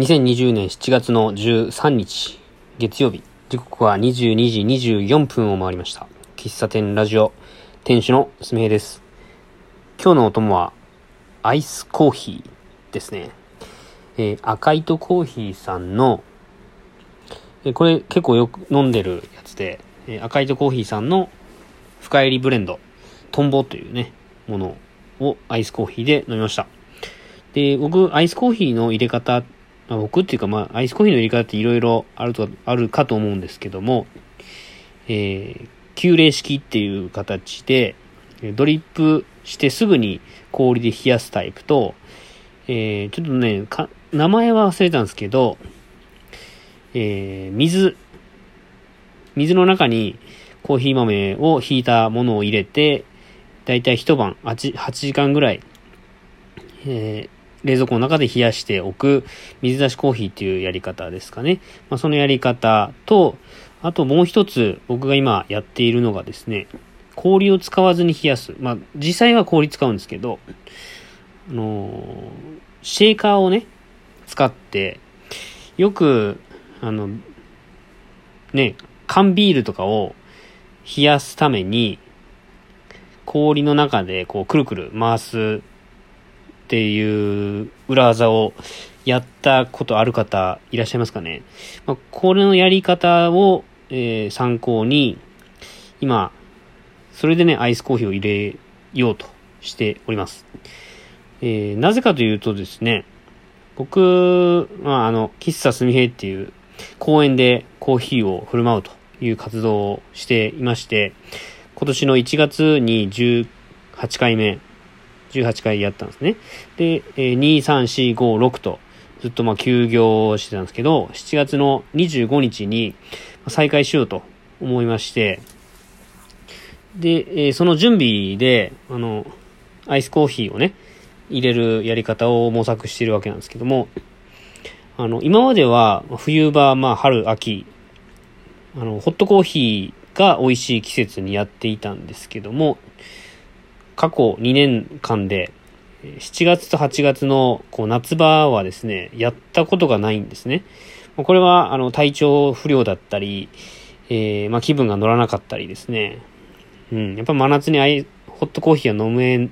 2020年7月の13日、月曜日、時刻は22時24分を回りました。喫茶店ラジオ、店主のすみへです。今日のお供は、アイスコーヒーですね。えー、赤糸コーヒーさんの、えー、これ結構よく飲んでるやつで、えー、赤糸コーヒーさんの深入りブレンド、トンボというね、ものをアイスコーヒーで飲みました。で、僕、アイスコーヒーの入れ方まあ、僕っていうか、まあ、アイスコーヒーの入れ方っていろいろあると、あるかと思うんですけども、えー、急冷式っていう形で、ドリップしてすぐに氷で冷やすタイプと、えー、ちょっとね、名前は忘れたんですけど、えー、水、水の中にコーヒー豆をひいたものを入れて、だいたい一晩8、8時間ぐらい、えー、冷蔵庫の中で冷やしておく水出しコーヒーっていうやり方ですかね。まあ、そのやり方と、あともう一つ僕が今やっているのがですね、氷を使わずに冷やす。まあ、実際は氷使うんですけど、あのー、シェーカーをね、使って、よく、あの、ね、缶ビールとかを冷やすために、氷の中でこうくるくる回すっていう裏技をやったことある方いらっしゃいますかね。まあ、これのやり方を、えー、参考に、今、それでね、アイスコーヒーを入れようとしております。えー、なぜかというとですね、僕、まあ、あの、喫茶すみへっていう公園でコーヒーを振る舞うという活動をしていまして、今年の1月に18回目18回やったんですね。で、えー、2、3、4、5、6と、ずっとまあ休業してたんですけど、7月の25日に再開しようと思いまして、で、えー、その準備で、あの、アイスコーヒーをね、入れるやり方を模索しているわけなんですけども、あの、今までは冬場、まあ春、秋、あの、ホットコーヒーが美味しい季節にやっていたんですけども、過去2年間で、7月と8月のこう夏場はですね、やったことがないんですね。これは、あの、体調不良だったり、えー、まあ、気分が乗らなかったりですね。うん、やっぱ真夏にアイ、ホットコーヒーは飲め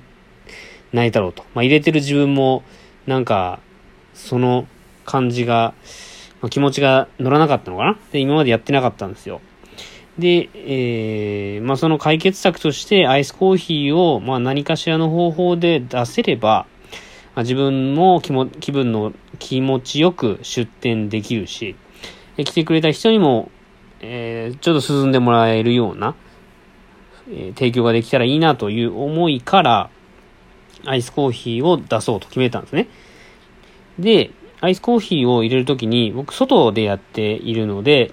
ないだろうと。まあ、入れてる自分も、なんか、その感じが、まあ、気持ちが乗らなかったのかなで、今までやってなかったんですよ。で、えー、まあ、その解決策としてアイスコーヒーを、まあ、何かしらの方法で出せれば、まあ、自分も気も気分の気持ちよく出店できるし、え来てくれた人にも、えー、ちょっと進んでもらえるような、えー、提供ができたらいいなという思いから、アイスコーヒーを出そうと決めたんですね。で、アイスコーヒーを入れるときに、僕外でやっているので、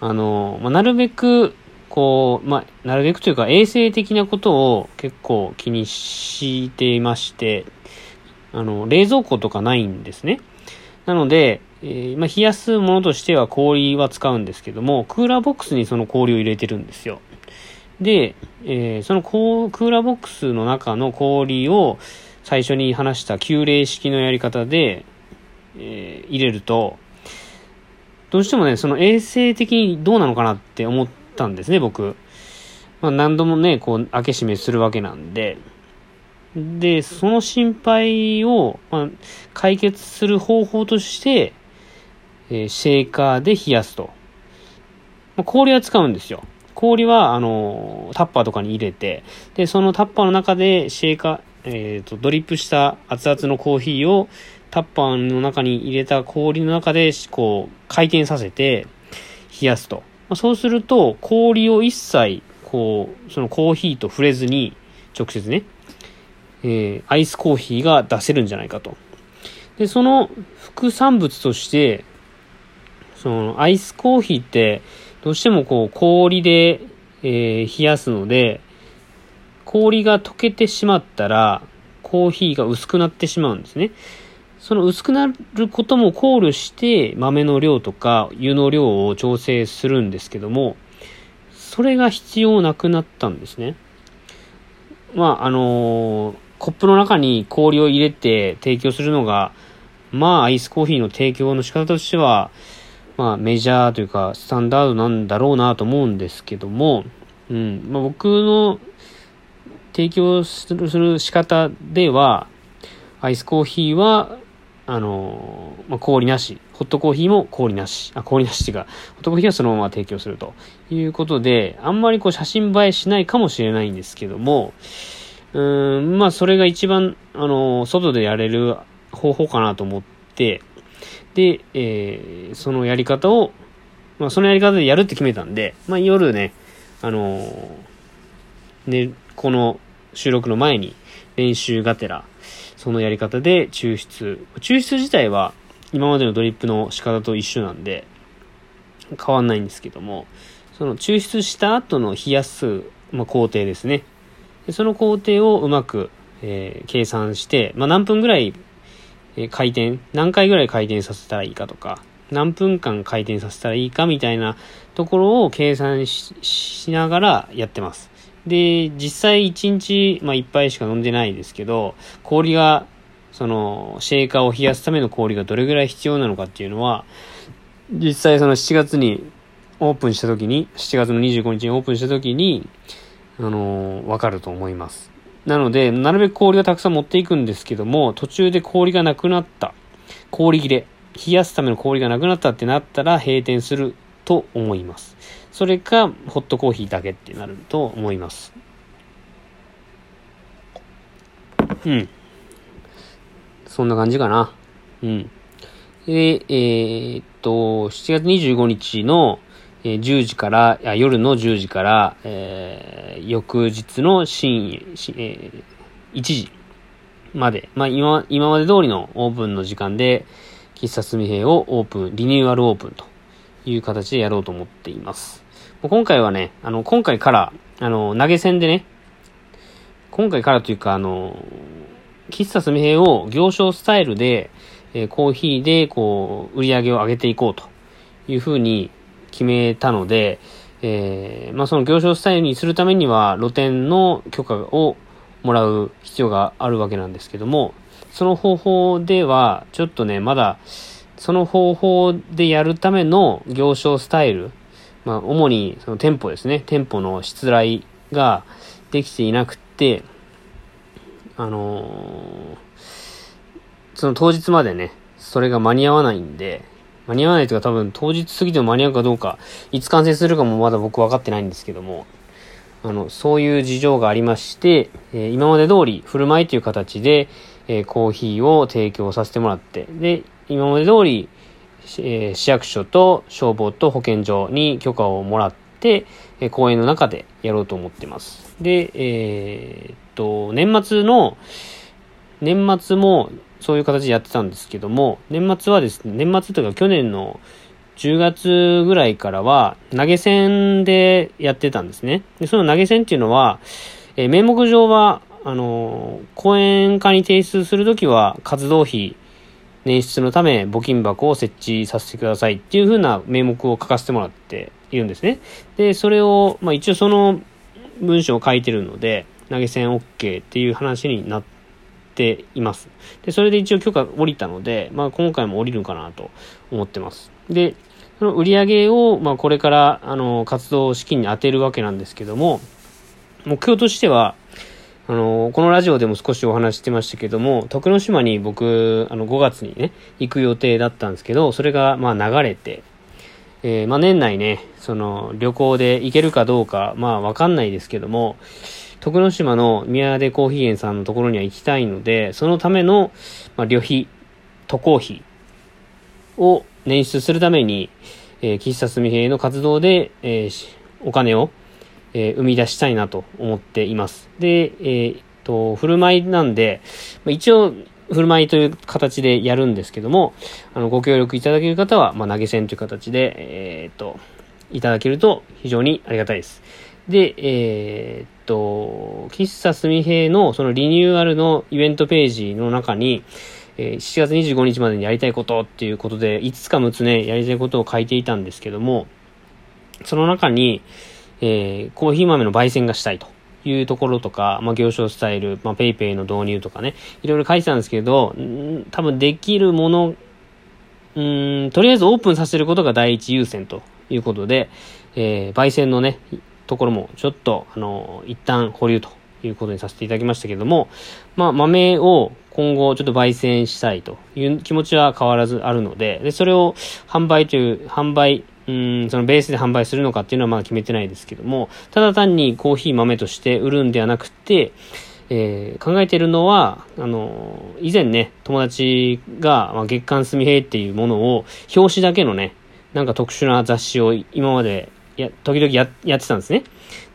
あの、まあ、なるべく、こう、まあ、なるべくというか衛生的なことを結構気にしていまして、あの、冷蔵庫とかないんですね。なので、えー、まあ、冷やすものとしては氷は使うんですけども、クーラーボックスにその氷を入れてるんですよ。で、えー、そのこうクーラーボックスの中の氷を最初に話した急冷式のやり方で、えー、入れると、どうしてもね、その衛生的にどうなのかなって思ったんですね、僕。まあ、何度もね、こう、開け閉めするわけなんで。で、その心配を、まあ、解決する方法として、えー、シェーカーで冷やすと。まあ、氷は使うんですよ。氷は、あの、タッパーとかに入れて、で、そのタッパーの中でシェーカー、えっ、ー、と、ドリップした熱々のコーヒーをタッパーの中に入れた氷の中で、こう、回転させて冷やすと。まあ、そうすると、氷を一切、こう、そのコーヒーと触れずに、直接ね、えー、アイスコーヒーが出せるんじゃないかと。で、その副産物として、そのアイスコーヒーって、どうしてもこう氷で、えー、冷やすので、氷が溶けてしまったら、コーヒーが薄くなってしまうんですね。その薄くなることも考慮して豆の量とか湯の量を調整するんですけども、それが必要なくなったんですね。まあ、あのー、コップの中に氷を入れて提供するのが、まあ、アイスコーヒーの提供の仕方としては、まあ、メジャーというか、スタンダードなんだろうなと思うんですけども、うん、まあ、僕の提供する仕方では、アイスコーヒーは、あの、まあ、氷なし。ホットコーヒーも氷なし。あ、氷なしっていう、ホットコーヒーはそのまま提供するということで、あんまりこう写真映えしないかもしれないんですけども、うーん、まあそれが一番、あの、外でやれる方法かなと思って、で、えー、そのやり方を、まあそのやり方でやるって決めたんで、まあ夜ね、あのね、この収録の前に練習がてら、そのやり方で抽出。抽出自体は今までのドリップの仕方と一緒なんで、変わんないんですけども、その抽出した後の冷やす、まあ、工程ですね。でその工程をうまく、えー、計算して、まあ、何分ぐらい、え、回転、何回ぐらい回転させたらいいかとか、何分間回転させたらいいかみたいなところを計算しながらやってます。で、実際1日、まあ、1杯しか飲んでないですけど、氷が、その、シェーカーを冷やすための氷がどれぐらい必要なのかっていうのは、実際その7月にオープンした時に、7月の25日にオープンした時に、あのー、わかると思います。なので、なるべく氷をたくさん持っていくんですけども、途中で氷がなくなった。氷切れ。冷やすための氷がなくなったってなったら閉店すると思います。それか、ホットコーヒーだけってなると思います。うん。そんな感じかな。うん。で、えー、っと、7月25日の、えー、10時から、夜の10時から、えー、翌日の深夜、えー、1時まで、まあ今、今まで通りのオープンの時間で、喫茶すみへをオープン、リニューアルオープンという形でやろうと思っています。今回はね、あの、今回から、あの、投げ銭でね、今回からというか、あの、喫茶すみへを行商スタイルで、えー、コーヒーで、こう、売り上げを上げていこうというふうに決めたので、えー、まあ、その行商スタイルにするためには、露店の許可をもらう必要があるわけなんですけども、その方法では、ちょっとね、まだ、その方法でやるための行商スタイル、まあ、主にその店舗ですね、店舗の失礼ができていなくて、あのー、その当日までね、それが間に合わないんで、間に合わないというか多分当日過ぎても間に合うかどうか、いつ完成するかもまだ僕分かってないんですけども、あの、そういう事情がありまして、えー、今まで通り振る舞いという形で、えー、コーヒーを提供させてもらって、で、今まで通り、えー、市役所と消防と保健所に許可をもらって、えー、公園の中でやろうと思ってます。で、えー、っと、年末の、年末もそういう形でやってたんですけども、年末はですね、年末というか去年の10月ぐらいからは投げ銭でやってたんですね。で、その投げ銭っていうのは、えー、名目上は、あのー、講演課に提出するときは活動費捻出のため募金箱を設置させてくださいっていう風な名目を書かせてもらっているんですね。で、それを、まあ一応その文章を書いてるので、投げ銭 OK っていう話になっています。で、それで一応許可降りたので、まあ今回も降りるかなと思ってます。で、その売り上げを、まあこれから、あの、活動資金に充てるわけなんですけども、目標としては、あの、このラジオでも少しお話してましたけども、徳之島に僕、あの、5月にね、行く予定だったんですけど、それが、まあ、流れて、えー、まあ、年内ね、その、旅行で行けるかどうか、まあ、わかんないですけども、徳之島の宮出コーヒー園さんのところには行きたいので、そのための、まあ、旅費、渡航費を捻出するために、えー、喫茶すみへの活動で、えー、お金を、えー、生み出したいなと思っています。で、えー、っと、振る舞いなんで、まあ、一応、振る舞いという形でやるんですけども、あの、ご協力いただける方は、まあ、投げ銭という形で、えー、っと、いただけると非常にありがたいです。で、えー、っと、喫茶すみへのそのリニューアルのイベントページの中に、えー、7月25日までにやりたいことっていうことで、5つか6つね、やりたいことを書いていたんですけども、その中に、えー、コーヒー豆の焙煎がしたいというところとか、まあ、行商スタイル、まあ、ペイペイの導入とかね、いろいろ書いてたんですけど、ん多分できるもの、うん、とりあえずオープンさせることが第一優先ということで、えー、焙煎のね、ところもちょっと、あの、一旦保留ということにさせていただきましたけども、まあ、豆を今後ちょっと焙煎したいという気持ちは変わらずあるので、で、それを販売という、販売、うん、そのベースで販売するのかっていうのはまだ決めてないですけども、ただ単にコーヒー豆として売るんではなくて、えー、考えてるのは、あの、以前ね、友達が、まあ、月刊すみへいっていうものを、表紙だけのね、なんか特殊な雑誌を今までや、時々ややってたんですね。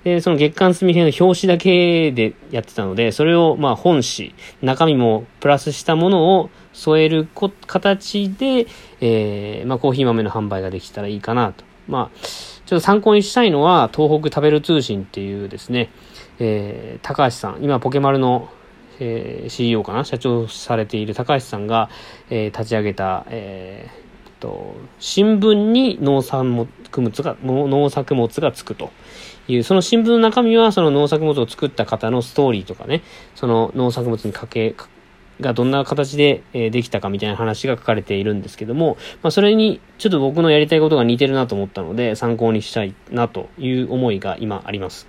で、その月刊すみへの表紙だけでやってたので、それをまあ本誌、中身もプラスしたものを添えるこ形で、えー、まあコーヒー豆の販売ができたらいいかなと。まあ、ちょっと参考にしたいのは、東北食べる通信っていうですね、えー、高橋さん、今ポケマルの、えー、CEO かな？社長されている高橋さんが、えー、立ち上げた、えー、と、新聞に農産物が、農作物がつくと。いう、その新聞の中身はその農作物を作った方のストーリーとかね、その農作物にかけ、がどんな形で、えできたかみたいな話が書かれているんですけども、まあ、それにちょっと僕のやりたいことが似てるなと思ったので、参考にしたいなという思いが今あります。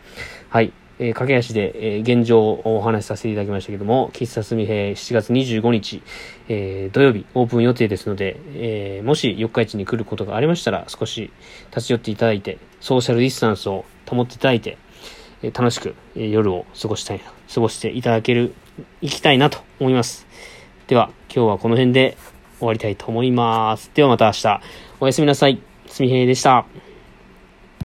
はい。えー、駆け足で、えー、現状をお話しさせていただきましたけども、喫茶すみへ7月25日、えー、土曜日オープン予定ですので、えー、もし四日市に来ることがありましたら、少し立ち寄っていただいて、ソーシャルディスタンスを保っていただいて、楽しく、夜を過ごしたい、過ごしていただける、行きたいなと思います。では、今日はこの辺で終わりたいと思います。ではまた明日、おやすみなさい。すみへいでした。